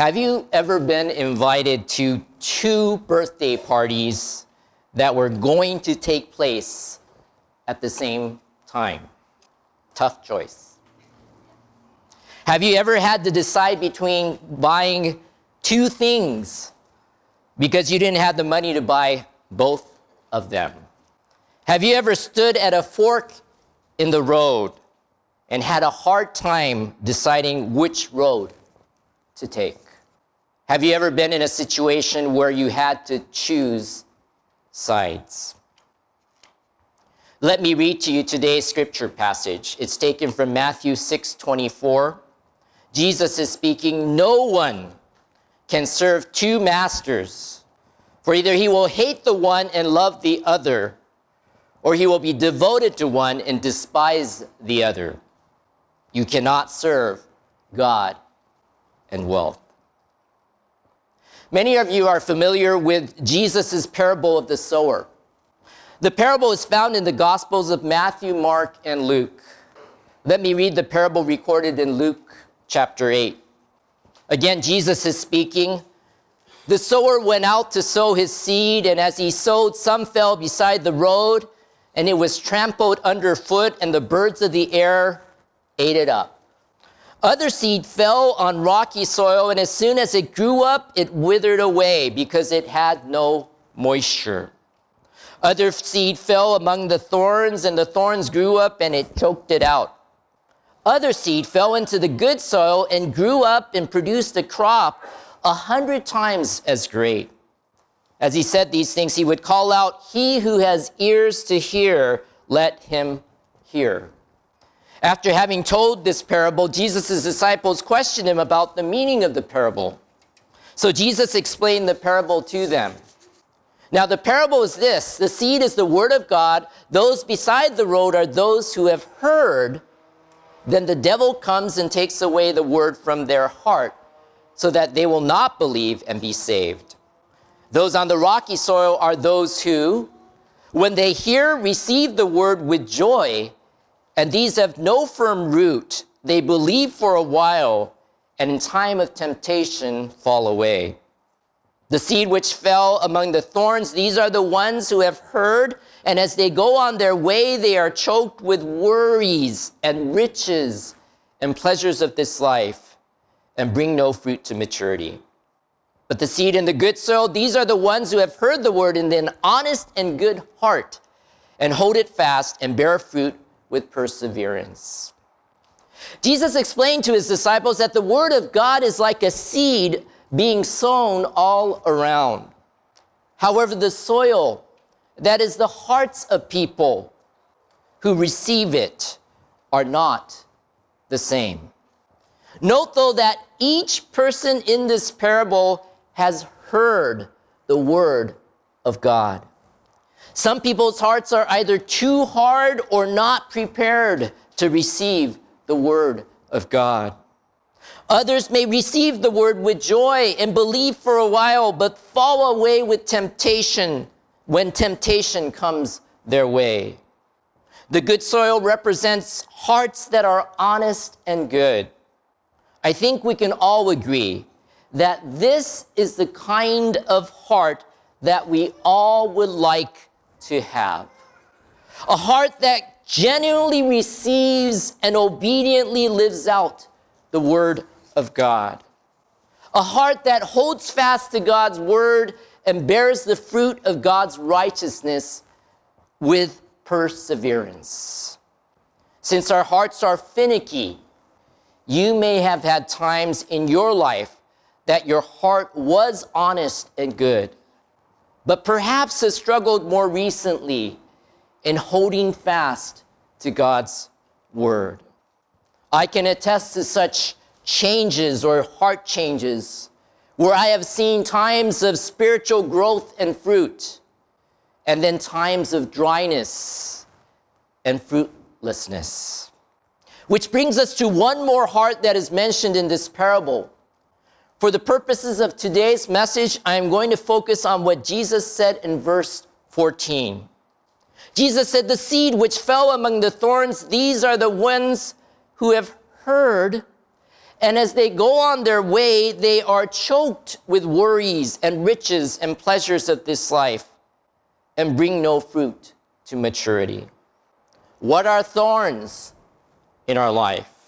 Have you ever been invited to two birthday parties that were going to take place at the same time? Tough choice. Have you ever had to decide between buying two things because you didn't have the money to buy both of them? Have you ever stood at a fork in the road and had a hard time deciding which road to take? Have you ever been in a situation where you had to choose sides? Let me read to you today's scripture passage. It's taken from Matthew 6 24. Jesus is speaking, No one can serve two masters, for either he will hate the one and love the other, or he will be devoted to one and despise the other. You cannot serve God and wealth. Many of you are familiar with Jesus' parable of the sower. The parable is found in the Gospels of Matthew, Mark, and Luke. Let me read the parable recorded in Luke chapter 8. Again, Jesus is speaking. The sower went out to sow his seed, and as he sowed, some fell beside the road, and it was trampled underfoot, and the birds of the air ate it up. Other seed fell on rocky soil, and as soon as it grew up, it withered away because it had no moisture. Other seed fell among the thorns, and the thorns grew up and it choked it out. Other seed fell into the good soil and grew up and produced a crop a hundred times as great. As he said these things, he would call out, He who has ears to hear, let him hear. After having told this parable, Jesus' disciples questioned him about the meaning of the parable. So Jesus explained the parable to them. Now, the parable is this the seed is the word of God, those beside the road are those who have heard. Then the devil comes and takes away the word from their heart, so that they will not believe and be saved. Those on the rocky soil are those who, when they hear, receive the word with joy and these have no firm root. They believe for a while, and in time of temptation fall away. The seed which fell among the thorns, these are the ones who have heard, and as they go on their way, they are choked with worries and riches and pleasures of this life, and bring no fruit to maturity. But the seed in the good soil, these are the ones who have heard the word in an honest and good heart, and hold it fast and bear fruit with perseverance. Jesus explained to his disciples that the Word of God is like a seed being sown all around. However, the soil, that is the hearts of people who receive it, are not the same. Note, though, that each person in this parable has heard the Word of God. Some people's hearts are either too hard or not prepared to receive the word of God. Others may receive the word with joy and believe for a while, but fall away with temptation when temptation comes their way. The good soil represents hearts that are honest and good. I think we can all agree that this is the kind of heart that we all would like to have. A heart that genuinely receives and obediently lives out the Word of God. A heart that holds fast to God's Word and bears the fruit of God's righteousness with perseverance. Since our hearts are finicky, you may have had times in your life that your heart was honest and good but perhaps has struggled more recently in holding fast to God's word. I can attest to such changes or heart changes where I have seen times of spiritual growth and fruit, and then times of dryness and fruitlessness. Which brings us to one more heart that is mentioned in this parable for the purposes of today's message, I am going to focus on what Jesus said in verse 14. Jesus said, The seed which fell among the thorns, these are the ones who have heard, And as they go on their way, they are choked with worries and riches and pleasures of this life and bring no fruit to maturity. What are thorns in our life?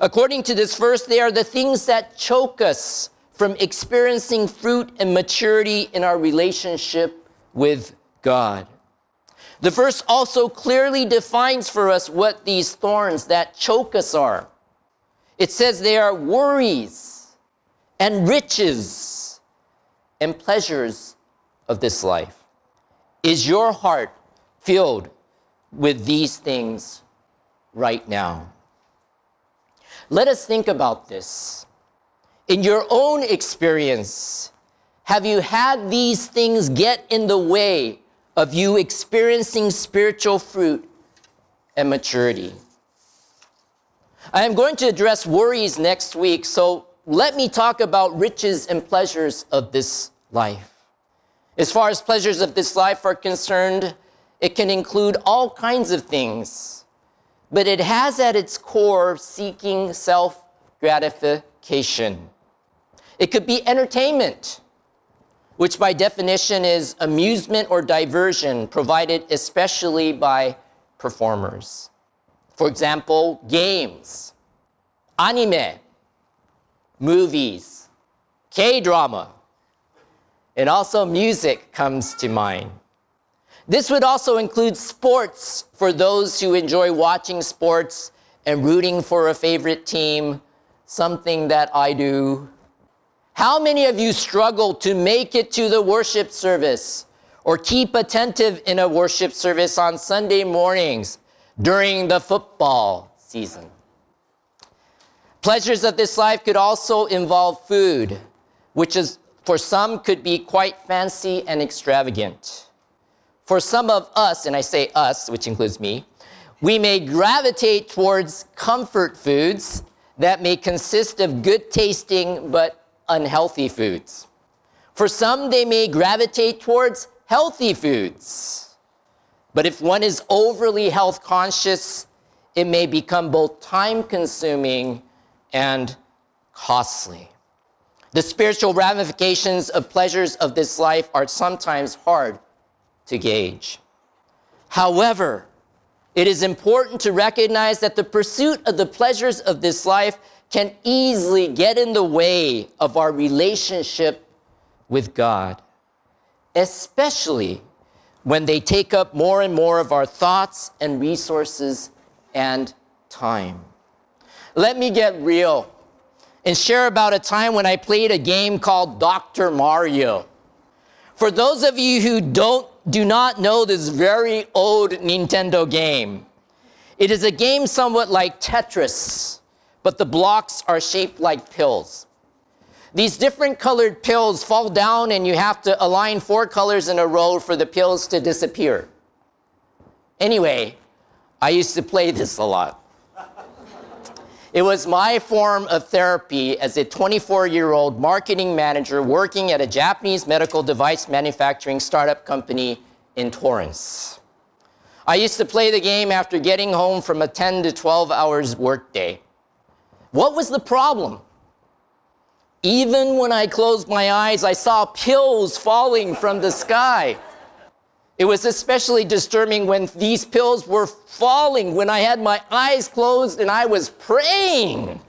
According to this verse, they are the things that choke us from experiencing fruit and maturity in our relationship with God. The verse also clearly defines for us what these thorns that choke us are. It says they are worries and riches and pleasures of this life. Is your heart filled with these things right now? Let us think about this. In your own experience, have you had these things get in the way of you experiencing spiritual fruit and maturity? I am going to address worries next week, so let me talk about riches and pleasures of this life. As far as pleasures of this life are concerned, it can include all kinds of things, but it has at its core seeking self gratification. It could be entertainment, which by definition is amusement or diversion provided especially by performers. For example, games, anime, movies, K drama, and also music comes to mind. This would also include sports for those who enjoy watching sports and rooting for a favorite team, something that I do. How many of you struggle to make it to the worship service or keep attentive in a worship service on Sunday mornings during the football season. Pleasures of this life could also involve food, which is for some could be quite fancy and extravagant. For some of us, and I say us, which includes me, we may gravitate towards comfort foods that may consist of good tasting but unhealthy foods. For some, they may gravitate towards healthy foods. But if one is overly health conscious, it may become both time consuming and costly. The spiritual ramifications of pleasures of this life are sometimes hard to gauge. However, it is important to recognize that the pursuit of the pleasures of this life can easily get in the way of our relationship with God, especially when they take up more and more of our thoughts and resources and time. Let me get real and share about a time when I played a game called Dr. Mario. For those of you who don't do not know this very old Nintendo game, it is a game somewhat like Tetris, but the blocks are shaped like pills. These different colored pills fall down and you have to align four colors in a row for the pills to disappear. Anyway, I used to play this a lot. It was my form of therapy as a 24 year old marketing manager working at a Japanese medical device manufacturing startup company in Torrance. I used to play the game after getting home from a 10 to 12 hours workday. What was the problem? Even when I closed my eyes, I saw pills falling from the sky. It was especially disturbing when these pills were falling when I had my eyes closed and I was praying.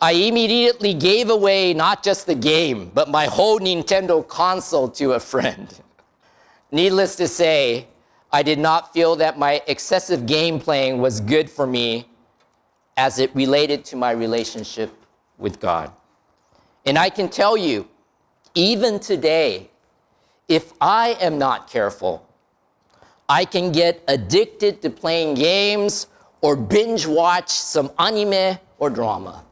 I immediately gave away not just the game, but my whole Nintendo console to a friend. Needless to say, I did not feel that my excessive game playing was good for me as it related to my relationship with God. And I can tell you, even today, if I am not careful, I can get addicted to playing games or binge watch some anime or drama.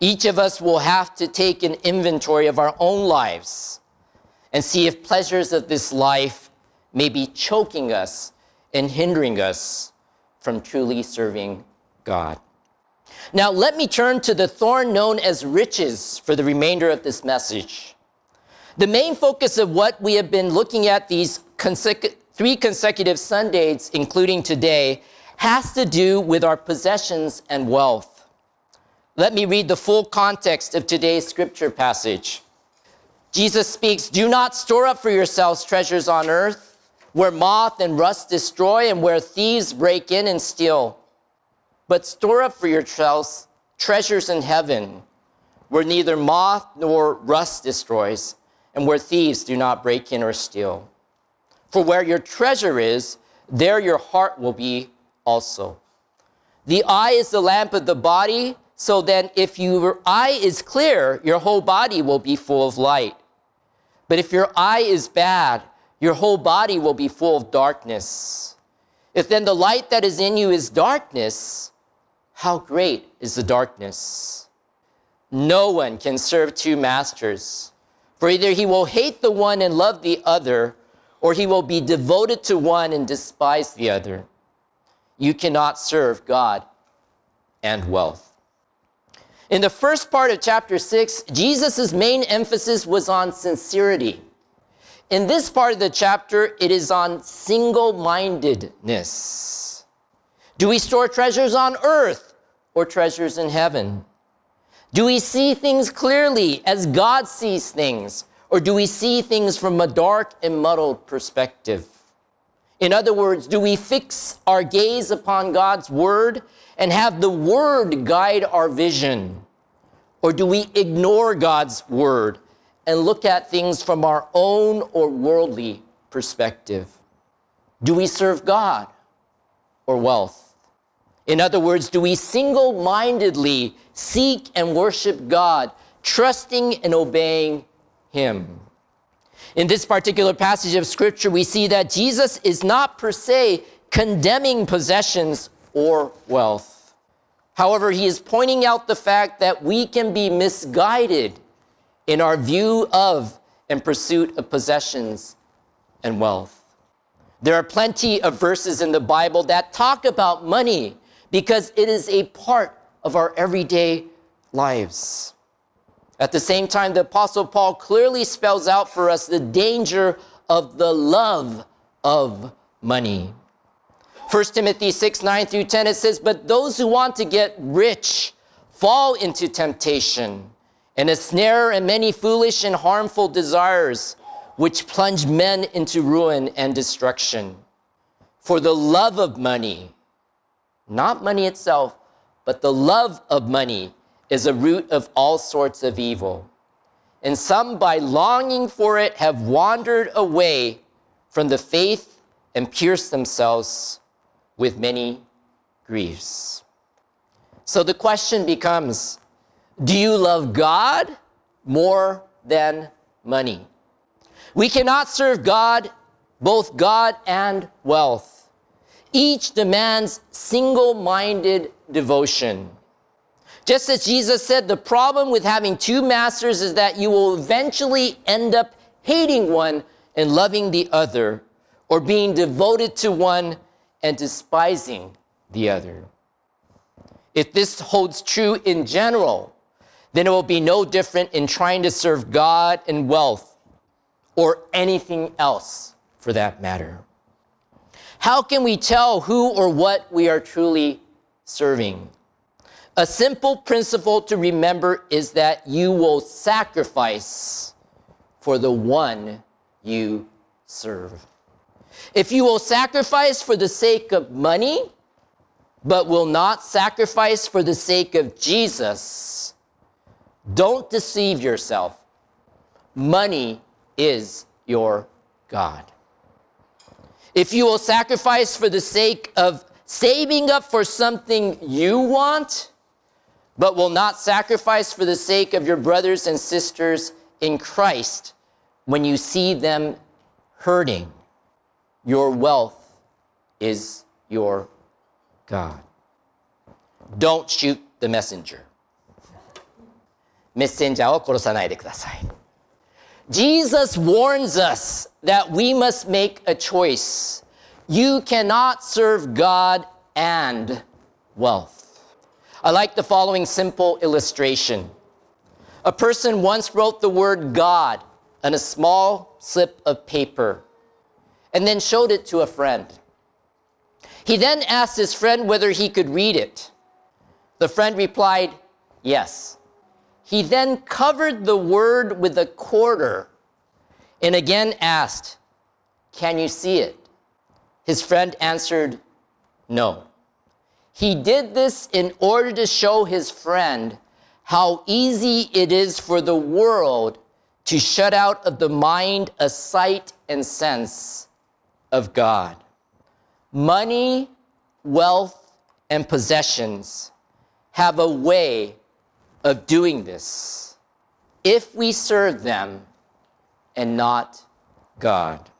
Each of us will have to take an inventory of our own lives and see if pleasures of this life may be choking us and hindering us from truly serving God. Now, let me turn to the thorn known as riches for the remainder of this message. The main focus of what we have been looking at these consecu- three consecutive Sundays, including today, has to do with our possessions and wealth. Let me read the full context of today's scripture passage. Jesus speaks, Do not store up for yourselves treasures on earth, where moth and rust destroy and where thieves break in and steal. But store up for yourselves treasures in heaven, where neither moth nor rust destroys, and where thieves do not break in or steal. For where your treasure is, there your heart will be also. The eye is the lamp of the body, so then if your eye is clear, your whole body will be full of light. But if your eye is bad, your whole body will be full of darkness. If then the light that is in you is darkness, how great is the darkness? No one can serve two masters, for either he will hate the one and love the other, or he will be devoted to one and despise the other. You cannot serve God and wealth. In the first part of chapter 6, Jesus' main emphasis was on sincerity. In this part of the chapter, it is on single mindedness. Do we store treasures on earth or treasures in heaven? Do we see things clearly as God sees things, or do we see things from a dark and muddled perspective? In other words, do we fix our gaze upon God's word and have the word guide our vision? Or do we ignore God's word and look at things from our own or worldly perspective? Do we serve God or wealth? In other words, do we single mindedly seek and worship God, trusting and obeying Him? In this particular passage of scripture, we see that Jesus is not per se condemning possessions or wealth. However, he is pointing out the fact that we can be misguided in our view of and pursuit of possessions and wealth. There are plenty of verses in the Bible that talk about money because it is a part of our everyday lives. At the same time, the Apostle Paul clearly spells out for us the danger of the love of money. 1 Timothy 6 9 through 10, it says, But those who want to get rich fall into temptation and a snare and many foolish and harmful desires, which plunge men into ruin and destruction. For the love of money, not money itself, but the love of money is a root of all sorts of evil. And some, by longing for it, have wandered away from the faith and pierced themselves with many griefs. So the question becomes do you love God more than money? We cannot serve God, both God and wealth. Each demands single minded devotion. Just as Jesus said, the problem with having two masters is that you will eventually end up hating one and loving the other, or being devoted to one and despising the other. If this holds true in general, then it will be no different in trying to serve God and wealth or anything else for that matter. How can we tell who or what we are truly serving? A simple principle to remember is that you will sacrifice for the one you serve. If you will sacrifice for the sake of money, but will not sacrifice for the sake of Jesus, don't deceive yourself. Money is your God. If you will sacrifice for the sake of saving up for something you want, but will not sacrifice for the sake of your brothers and sisters in Christ when you see them hurting. Your wealth is your God. Don't shoot the messenger. メッセンジャーを殺さないでください。 Jesus warns us that we must make a choice. You cannot serve God and wealth. I like the following simple illustration. A person once wrote the word God on a small slip of paper and then showed it to a friend. He then asked his friend whether he could read it. The friend replied, Yes. He then covered the word with a quarter and again asked, Can you see it? His friend answered, No. He did this in order to show his friend how easy it is for the world to shut out of the mind a sight and sense of God. Money, wealth, and possessions have a way of doing this if we serve them and not God.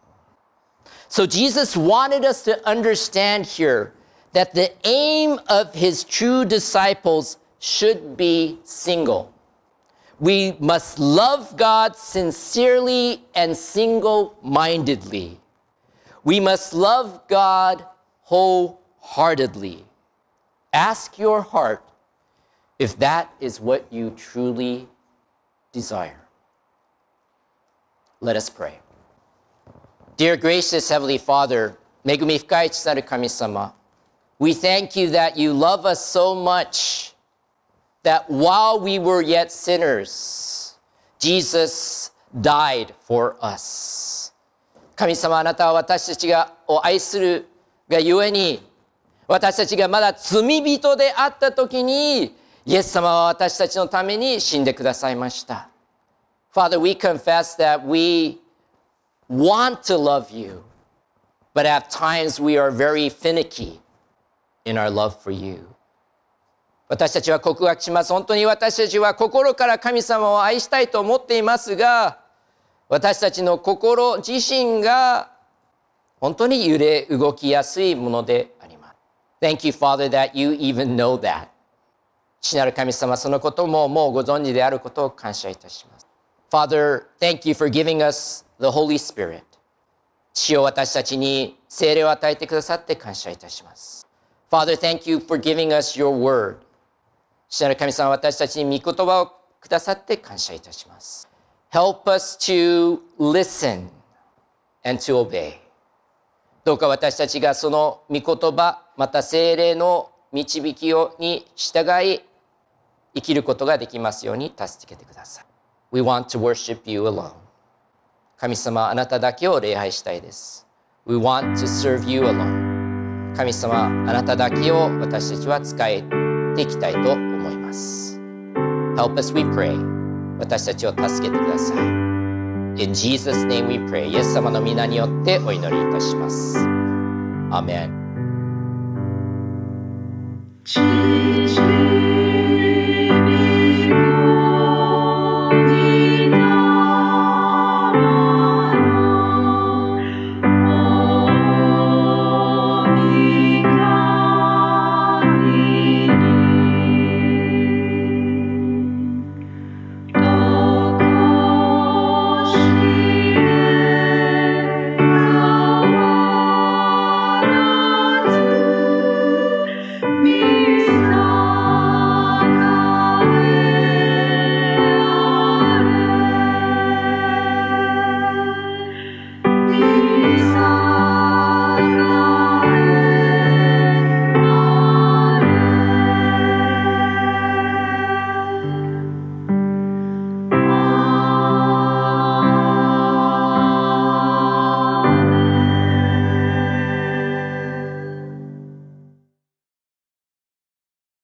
So Jesus wanted us to understand here that the aim of his true disciples should be single. We must love God sincerely and single mindedly. We must love God wholeheartedly. Ask your heart if that is what you truly desire. Let us pray. Dear gracious Heavenly Father, 恵み深い父なる神様、We thank you that you love us so much that while we were yet sinners, Jesus died for us. 神様あなたは私たちがを愛するがゆえに私たちがまだ罪人であった時に イエス様は私たちのために死んでくださいました。Father, we confess that we want to love you, but at times we are very finicky. in our love for you. 私たちは告白します。本当に私たちは心から神様を愛したいと思っていますが、私たちの心自身が本当に揺れ動きやすいものであります。Thank you, Father, that you even know that. 父なる神様、そのことももうご存知であることを感謝いたします。Father, thank you for giving us the Holy Spirit. 父を私たちに聖霊を与えてくださって感謝いたします。Father, thank you for giving us your word. 主なる神様、私たちに御言葉をくださって感謝いたします。Help us to listen and to obey. どうか私たちがその御言葉、また精霊の導きをに従い、生きることができますように助けてください。We want to worship you alone. 神様、あなただけを礼拝したいです。We want to serve you alone. 神様あなただけを私たちは使えていきたいと思います Help us we pray 私たちを助けてください In Jesus name we pray イエス様の皆によってお祈りいたしますアメン